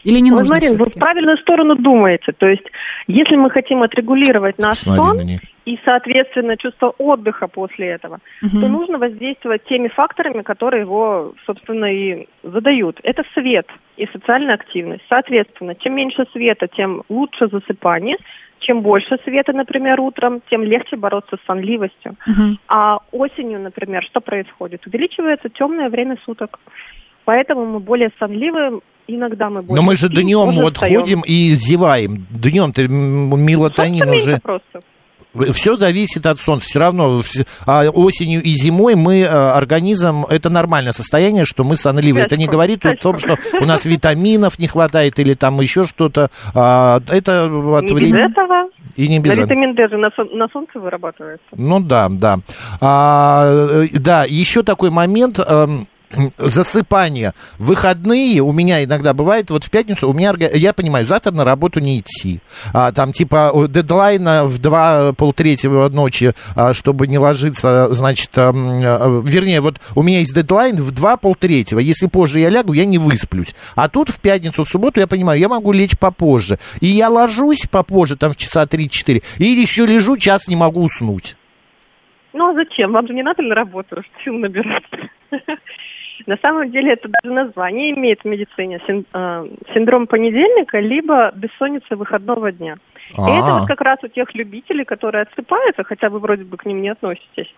Или не Ой, нужно Марин, вы в правильную сторону думаете. То есть, если мы хотим отрегулировать наш Смотри сон на и, соответственно, чувство отдыха после этого, Мгм. то нужно воздействовать теми факторами, которые его, собственно, и задают. Это свет и социальная активность. Соответственно, чем меньше света, тем лучше засыпание. Чем больше света, например, утром, тем легче бороться с сонливостью. Мгм. А осенью, например, что происходит? Увеличивается темное время суток. Поэтому мы более сонливы, иногда мы более Но мы же днем вот встаем. ходим и зеваем. Днем-то мелатонин уже... просто. Все зависит от солнца. Все равно а осенью и зимой мы, э, организм, это нормальное состояние, что мы сонливы. Это не говорит о том, что у нас витаминов не хватает или там еще что-то. А, Это от Не без времени. этого. И не без этого. витамин D же на, сон- на солнце вырабатывается. Ну да, да. А, э, да, еще такой момент. Засыпание. Выходные у меня иногда бывает, вот в пятницу у меня, я понимаю, завтра на работу не идти. А, там типа дедлайна в два полтретьего ночи, а, чтобы не ложиться, значит, э, вернее, вот у меня есть дедлайн в два полтретьего. Если позже я лягу, я не высплюсь. А тут в пятницу, в субботу я понимаю, я могу лечь попозже. И я ложусь попозже, там в часа 3-4, или еще лежу, час не могу уснуть. Ну а зачем? Вам же не надо на работу сил набираться. На самом деле это даже название имеет в медицине син- э, синдром понедельника, либо бессонница выходного дня. И это А. вот как раз у тех любителей, которые отсыпаются, хотя вы вроде бы к ним не относитесь,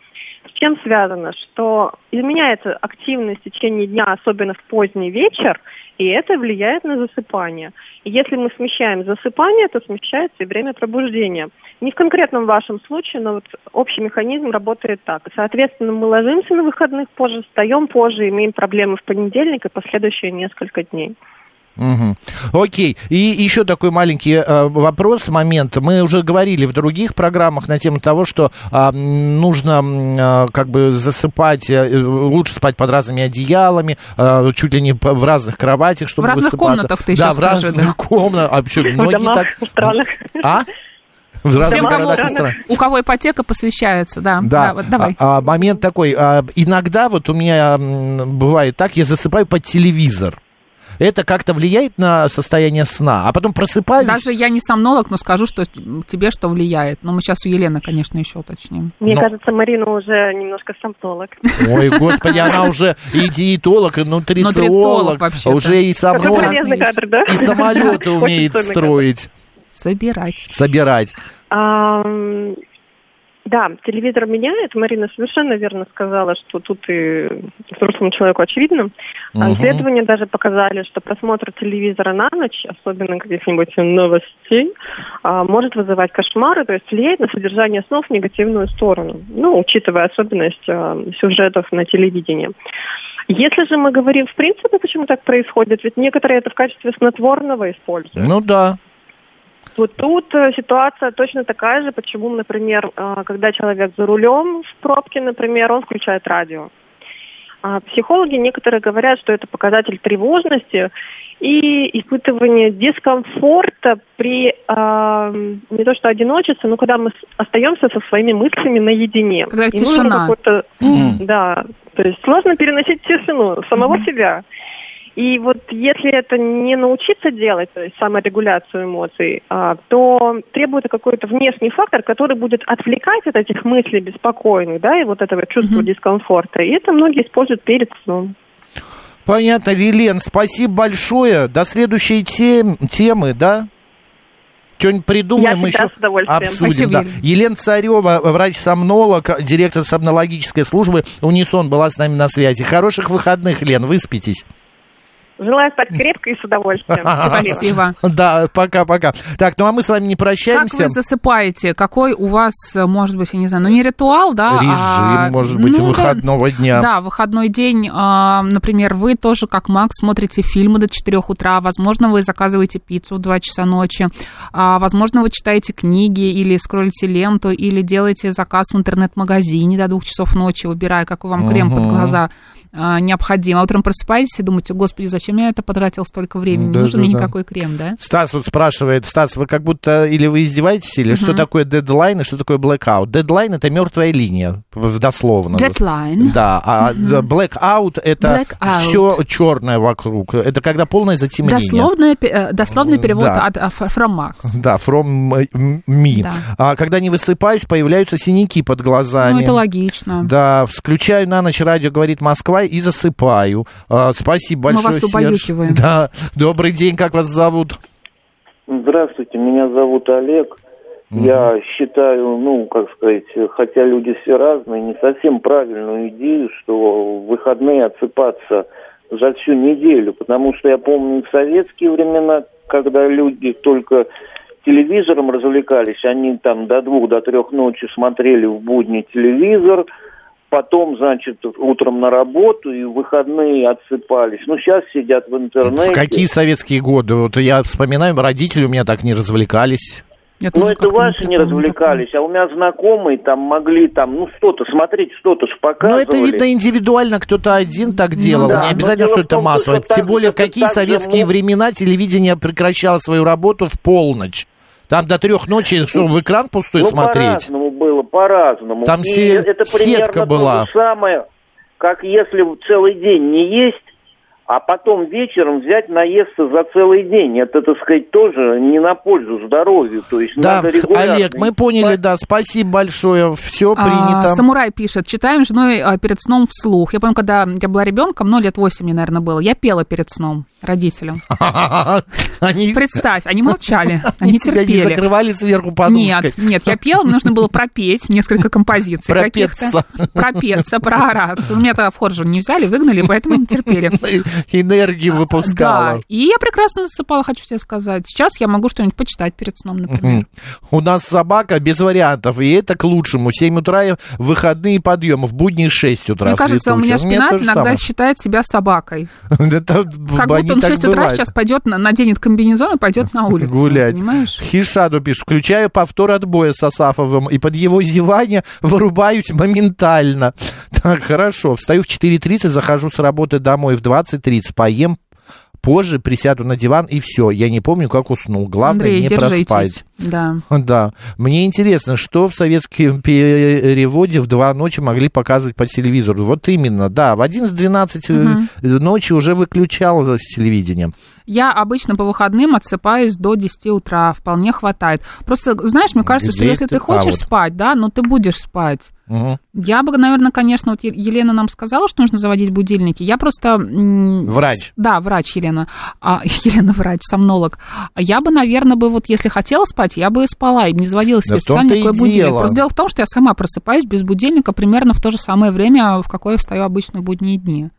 С чем связано? Что изменяется активность в течение дня, особенно в поздний вечер, и это влияет на засыпание. И если мы смещаем засыпание, то смещается и время пробуждения. Не в конкретном вашем случае, но вот общий механизм работает так. Соответственно, мы ложимся на выходных позже, встаем позже, имеем проблемы в понедельник и последующие несколько дней. Угу. Окей. И еще такой маленький э, вопрос, момент. Мы уже говорили в других программах на тему того, что э, нужно э, как бы засыпать, э, лучше спать под разными одеялами, э, чуть ли не в разных кроватях, чтобы В разных высыпаться. комнатах ты Да, еще в скажи, разных да. комнатах. А почему? В Многие домах, так... в странах. А? В разных Всем, кому- городах и странах. у кого ипотека посвящается, да. Да, вот давай. А, а, момент такой. а, иногда вот у меня бывает так, я засыпаю под телевизор. Это как-то влияет на состояние сна, а потом просыпаюсь. Даже я не сомнолог, но скажу, что тебе что влияет. Но мы сейчас у Елены, конечно, еще уточним. Мне Но- кажется, Марина уже немножко сомнолог. Ой, господи, она уже и диетолог, и нутрициолог, уже и да? и самолеты умеет строить, Собирать. собирать. Да, телевизор меняет. Марина совершенно верно сказала, что тут и взрослому человеку очевидно. Мгм. Исследования даже показали, что просмотр телевизора на ночь, особенно каких-нибудь новостей, а, может вызывать кошмары, то есть влияет на содержание снов в негативную сторону, ну, учитывая особенность а, сюжетов на телевидении. Если же мы говорим в принципе, почему так происходит, ведь некоторые это в качестве снотворного используют. Ну да. Вот тут э, ситуация точно такая же, почему, например, э, когда человек за рулем в пробке, например, он включает радио. А психологи некоторые говорят, что это показатель тревожности и испытывание дискомфорта при э, не то что одиночестве, но когда мы с- остаемся со своими мыслями наедине. Когда И нужно тишина. какой-то- Да, то есть сложно переносить тишину самого себя. И вот если это не научиться делать, то есть саморегуляцию эмоций, а, то требуется какой-то внешний фактор, который будет отвлекать от этих мыслей беспокойных, да, и вот этого чувства дискомфорта. И это многие используют перед сном. Понятно, Лилен, спасибо большое. До следующей тем, темы, да? Что-нибудь придумаем, Я мы еще с удовольствием. обсудим. Спасибо, да. Елена. Елена Царева, врач-сомнолог, директор сомнологической службы «Унисон» была с нами на связи. Хороших выходных, Лен, выспитесь. Желаю спать крепко и с удовольствием. Спасибо. Да, пока-пока. Так, ну а мы с вами не Как прощаемся. вы засыпаете? Какой у вас, может быть, я не знаю, ну не ритуал, да? Режим, а, может быть, ну, да, выходного дня. Да, выходной день, а, например, вы тоже, как Макс, смотрите фильмы до 4 утра, возможно, вы заказываете пиццу в 2 часа ночи, а, возможно, вы читаете книги или скроллите ленту, или делаете заказ в интернет-магазине до 2 часов ночи, выбирая, какой вам крем под Мгм. глаза а, необходим. А утром просыпаетесь и думаете, господи, зачем я это потратил столько времени? Да, Не нужен да, мне да. никакой крем, да? Стас вот спрашивает, Стас, вы как будто или вы издеваетесь, или что такое дедлайн и что такое blackout? Дедлайн это мертвая линия, дословно. Deadline. Да, а blackout это Blackout. все черное вокруг. Это когда полное затемнение. Дословный, пе- э, дословный перевод Да. от, э, from Max. Да, from me. Да. А когда не высыпаюсь, появляются синяки под глазами. Ну, это логично. Да, включаю на ночь радио «Говорит Москва» и засыпаю. А, спасибо Мы большое, вас Серж. убаюкиваем. Да, добрый день, как вас зовут? Здравствуйте, меня зовут Олег. Я считаю, ну, как сказать, хотя люди все разные, не совсем правильную идею, что в выходные отсыпаться за всю неделю, потому что я помню в советские времена, когда люди только телевизором развлекались, они там до двух, до трех ночи смотрели в будни телевизор, потом, значит, утром на работу и в выходные отсыпались. Ну, сейчас сидят в интернете. В какие советские годы? Вот я вспоминаю, родители у меня так не развлекались. Я Ну, это не ваши не припомню развлекались, а у меня знакомые там могли там, ну, что-то смотреть, что-то ж Но показывали. это видно индивидуально, кто-то один так делал. да, не но обязательно, что это массово. Тем более, в какие советские мы- времена телевидение прекращало свою работу в полночь. Там до трех ночи, что, в экран пустой ну, смотреть? по-разному было, по-разному. Там се- это сетка примерно была. то же самое, как если целый день не есть, а потом вечером взять наесться за целый день. Это, так сказать, тоже не на пользу здоровью. То есть Да, надо регулярно. Олег, мы поняли, да, спасибо большое, все А, принято. Самурай пишет, читаем с женой а, перед сном вслух. Я помню, когда я была ребенком, ну, лет 8 мне, наверное, было, я пела перед сном родителям. Они, Представь, они молчали, они тебя не терпели. закрывали сверху подушкой. Нет, нет, я пела, мне нужно было пропеть несколько композиций каких-то. Пропеться. Пропеться, проораться. Ну, Меня тогда в хор же не взяли, выгнали, поэтому не терпели. Энергию Да, выпускала. и я прекрасно засыпала, хочу тебе сказать. Сейчас я могу что-нибудь почитать перед сном, например. У нас собака без вариантов, и это к лучшему. 7 утра выходные подъемы, в будни 6 утра. Мне кажется, у меня же иногда считает себя собакой. Как будто он в так 6 утра сейчас пойдет, на- наденет комбинезон и пойдет на улицу. гулять. Хишаду пишет, включаю повтор отбоя с Асафовым, и под его зевание вырубаюсь моментально. Так, хорошо. Встаю в 4.30, захожу с работы домой в 20.30, поем, позже присяду на диван, и все. Я не помню, как уснул. Главное, Андрей, не держитесь. проспать. Да. Да. Мне интересно, что в советском переводе в два ночи могли показывать по телевизору. Вот именно, да. В 11-12 Мгм. ночи уже выключал с телевидения. Я обычно по выходным отсыпаюсь до 10 утра, вполне хватает. Просто, знаешь, мне кажется, что Где если ты? ты хочешь А, вот. спать, да, ну ты будешь спать. Мгм. Я бы, наверное, конечно, вот Елена нам сказала, что нужно заводить будильники. Я просто... Врач. Да, врач Елена. А, Елена врач, сомнолог. Я бы, наверное, бы вот если хотела спать, я бы и спала, и не заводила себе Да специально такой будильник. дело. Просто дело в том, что я сама просыпаюсь без будильника примерно в то же самое время, в какое я встаю обычно в будние дни.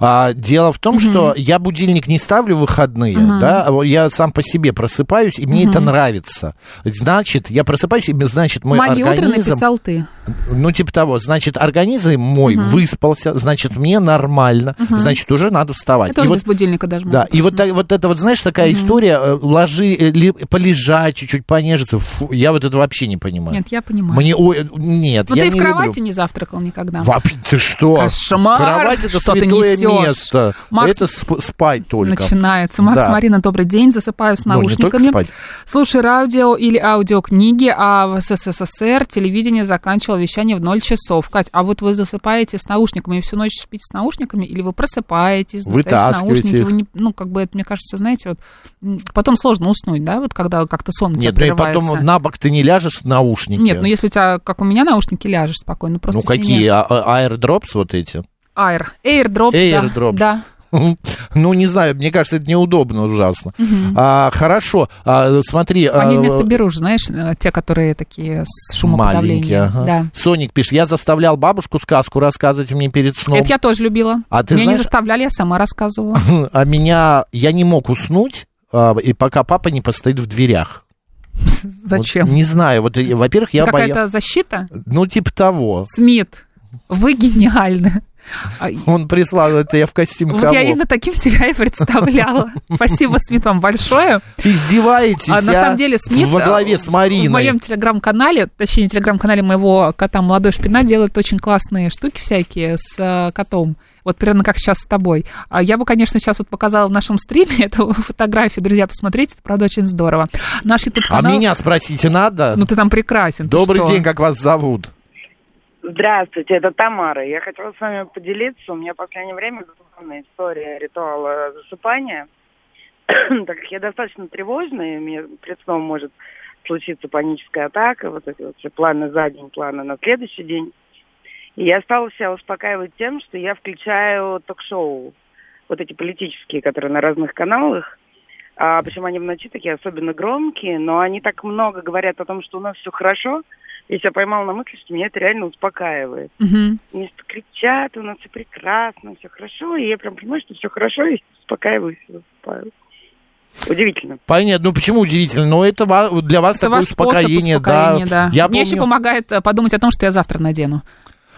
А, дело в том, что я будильник не ставлю в выходные, Мгм. да, а я сам по себе просыпаюсь, и мне Мгм. это нравится. Значит, я просыпаюсь, и значит, мой Магию организм... написал ты. Ну, типа того, значит, организм мой Мгм. выспался, значит, мне нормально, Мгм. значит, уже надо вставать. Тоже И вот без будильника даже Да, и вот, так- вот это вот, знаешь, такая Мгм. история, э, ложи, э, ли- полежать чуть-чуть, понежиться, фу, я вот это вообще не понимаю. Нет, я понимаю. Мне, ой, э, нет, Ну я ты и в не кровати люблю. не завтракал никогда. Вообще, ты что? Кошмар! Кровать это Что ты святое несёшь? место. Макс, Это сп- спать только. Начинается. Макс, Да. Марина, добрый день. Засыпаю с Ну, наушниками. спать. Слушай радио или аудиокниги, а в СССР телевидение заканчивало вещание в 0 часов. Кать, а вот вы засыпаете с наушниками и всю ночь спите с наушниками, или вы просыпаетесь, достаете наушники? их. Вы не, ну, как бы, это, мне кажется, знаете, вот потом сложно уснуть, да, вот когда как-то сон Нет, ну и потом на бок ты не ляжешь с наушники. Нет, ну если у тебя, как у меня, наушники ляжешь спокойно, просто Ну какие? А- а- Аирдропс вот эти? Air. AirDrops, AirDrops. да. Ну, не знаю, мне кажется, это неудобно ужасно. Мгм. А, хорошо, а, смотри. Они а, вместо беруш, знаешь, э, те, которые такие с Маленькие, шумоподавлением. ага. Да. Соник пишет, я заставлял бабушку сказку рассказывать мне перед сном. Это я тоже любила. А ты Меня знаешь- не заставляли, я сама рассказывала. А меня, я не мог уснуть, а, и пока папа не постоит в дверях. Зачем? Вот не знаю, вот, во-первых, я Какая-то боялся... защита? Ну, типа того. Смит, вы гениальны. А, Он прислал это, я в костюме Вот кого? я именно таким тебя и представляла. Спасибо, Смит, вам большое. Издеваетесь, А на самом деле Смит Во главе с Мариной. в моем телеграм-канале, точнее, телеграм-канале моего кота «Молодой шпинат» делает очень классные штуки всякие с э, котом. Вот примерно как сейчас с тобой. А я бы, конечно, сейчас вот показала в нашем стриме эту фотографию. Друзья, посмотрите, это, правда, очень здорово. Наш А YouTube-канал... меня спросите надо? Ну, ты там прекрасен. Добрый день, как вас зовут? Здравствуйте, это Тамара. Я хотела с вами поделиться. У меня в последнее время забавная история ритуала засыпания. так как я достаточно тревожная, и мне перед сном может случиться паническая атака, вот эти вот все планы за день, планы на следующий день. И я стала себя успокаивать тем, что я включаю ток-шоу, вот эти политические, которые на разных каналах. А, причем они в ночи такие особенно громкие, но они так много говорят о том, что у нас все хорошо. Я себя поймала на мысли, что меня это реально успокаивает. Мгм. Мне что кричат, у нас все прекрасно, все хорошо, и я прям понимаю, что все хорошо, и успокаиваюсь, засыпаю. Удивительно. Понятно, ну почему удивительно? Но это ва- для вас Это такое успокоение, успокоения, да. Я Мне еще помню- помогает э, подумать о том, что я завтра надену.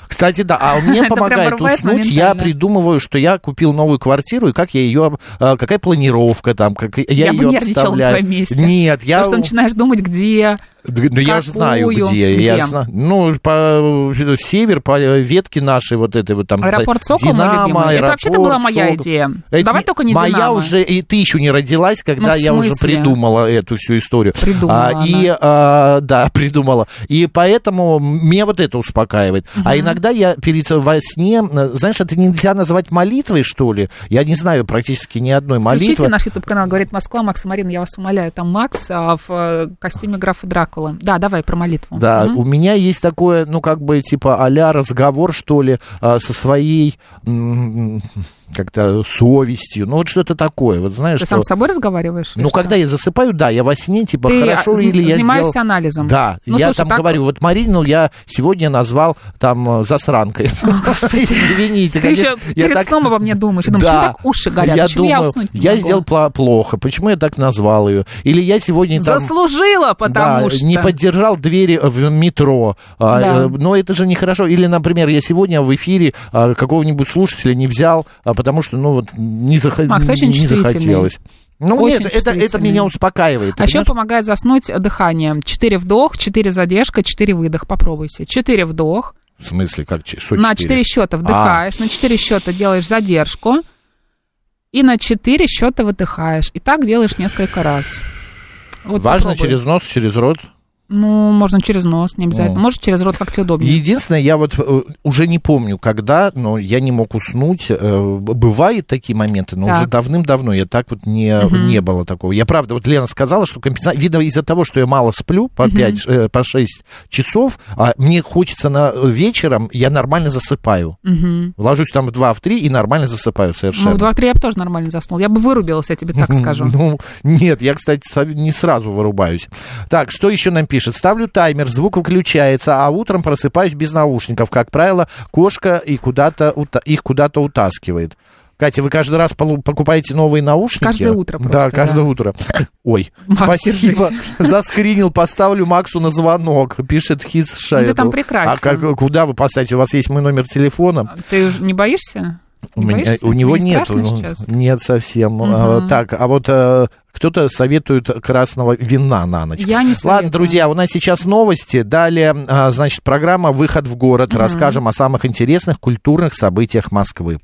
Кстати, да, а мне Это помогает уснуть, я придумываю, что я купил новую квартиру, и как я ее, а, какая планировка там, как я, Я бы ее нервничала на обставляю. твоем месте. Нет, я... Потому что начинаешь думать, где... Да, Ну, я знаю, Какую? где. Я Где? зна- Ну, по э, север, по ветке нашей вот этой вот там. Аэропорт Сокол, Динамо, любимый. Это вообще-то аэропорт, была моя Сокол. идея. Это Давай не- только не Моя «Динамо». уже, и ты еще не родилась, когда Ну, я уже придумала эту всю историю. Придумала А, и, а, да, придумала. И поэтому меня вот это успокаивает. А иногда я перед во сне, э, знаешь, это нельзя назвать молитвой, что ли? Я не знаю практически ни одной Включите молитвы. наш YouTube-канал «Говорит Москва». Макс и Марина, я вас умоляю. Там Макс а, в э, костюме графа Дракулы. Да, давай про молитву. Да, Мгм. у меня есть такое, ну, как бы, типа, а разговор, что ли, а, со своей м, как-то совестью. Ну, вот что-то такое, вот знаешь, Ты что... сам с собой разговариваешь? Ну, что? когда я засыпаю, да, я во сне, типа, Ты хорошо или я занимаешься сделал... анализом? Да, Ну, я слушай, там так- говорю, вот Марину я сегодня назвал там э, засранкой. Извините, конечно. я перед так- сном обо мне думаешь. Думаю, Да. почему так уши горят? Я думаю, я сделал плохо, почему я так назвал ее? Или я сегодня там... Заслужила, потому что... не поддержал двери в метро. А, э, но это же нехорошо. Или, например, я сегодня в эфире а, какого-нибудь слушателя не взял, а, потому что, ну, вот, не, захо- Макс, очень не захотелось. Ну, Очень нет, это, это меня успокаивает. А еще понимаешь? помогает заснуть дыхание. Четыре вдох, четыре задержка, четыре выдох. Попробуйте. Четыре вдох. В смысле, как, что на четыре? счета А. вдыхаешь, на четыре счета делаешь задержку. И на четыре счета выдыхаешь. И так делаешь несколько раз. Вот Важно попробуй. через нос, через рот. Ну, можно через нос, не обязательно. О. Может, через рот, как тебе удобнее. Единственное, я вот э, уже не помню, когда, но я не мог уснуть. Э, Бывают такие моменты, но Так. уже давным-давно я так вот не, Мгм. не было такого. Я правда, вот Лена сказала, что компенсация, видно, из-за того, что я мало сплю по, Мгм. 5, э, по 6 часов, а мне хочется на, вечером, я нормально засыпаю. Мгм. Ложусь там в 2 в 3 и нормально засыпаю совершенно. Ну, в 2-3 я бы тоже нормально заснул. Я бы вырубилась, я тебе так скажу. Ну, нет, я, кстати, не сразу вырубаюсь. Так, что еще нам пишет? Ставлю таймер, звук выключается, а утром просыпаюсь без наушников. Как правило, кошка и куда-то, их куда-то утаскивает. Катя, вы каждый раз покупаете новые наушники? Каждое утро просто, Да, каждое да. утро. Ой, Макс, спасибо. держись. Заскринил, поставлю Максу на звонок, пишет Хиз Ну, ты там прекрасен. А как, куда вы поставите? У вас есть мой номер телефона? Ты не боишься? У, меня, боишься? у него нет, ну, нет совсем. А, так, а вот э, кто-то советует красного вина на ночь. Я не Ладно, друзья, у нас сейчас новости. Далее, а, значит, программа «Выход в город». Мгм. Расскажем о самых интересных культурных событиях Москвы.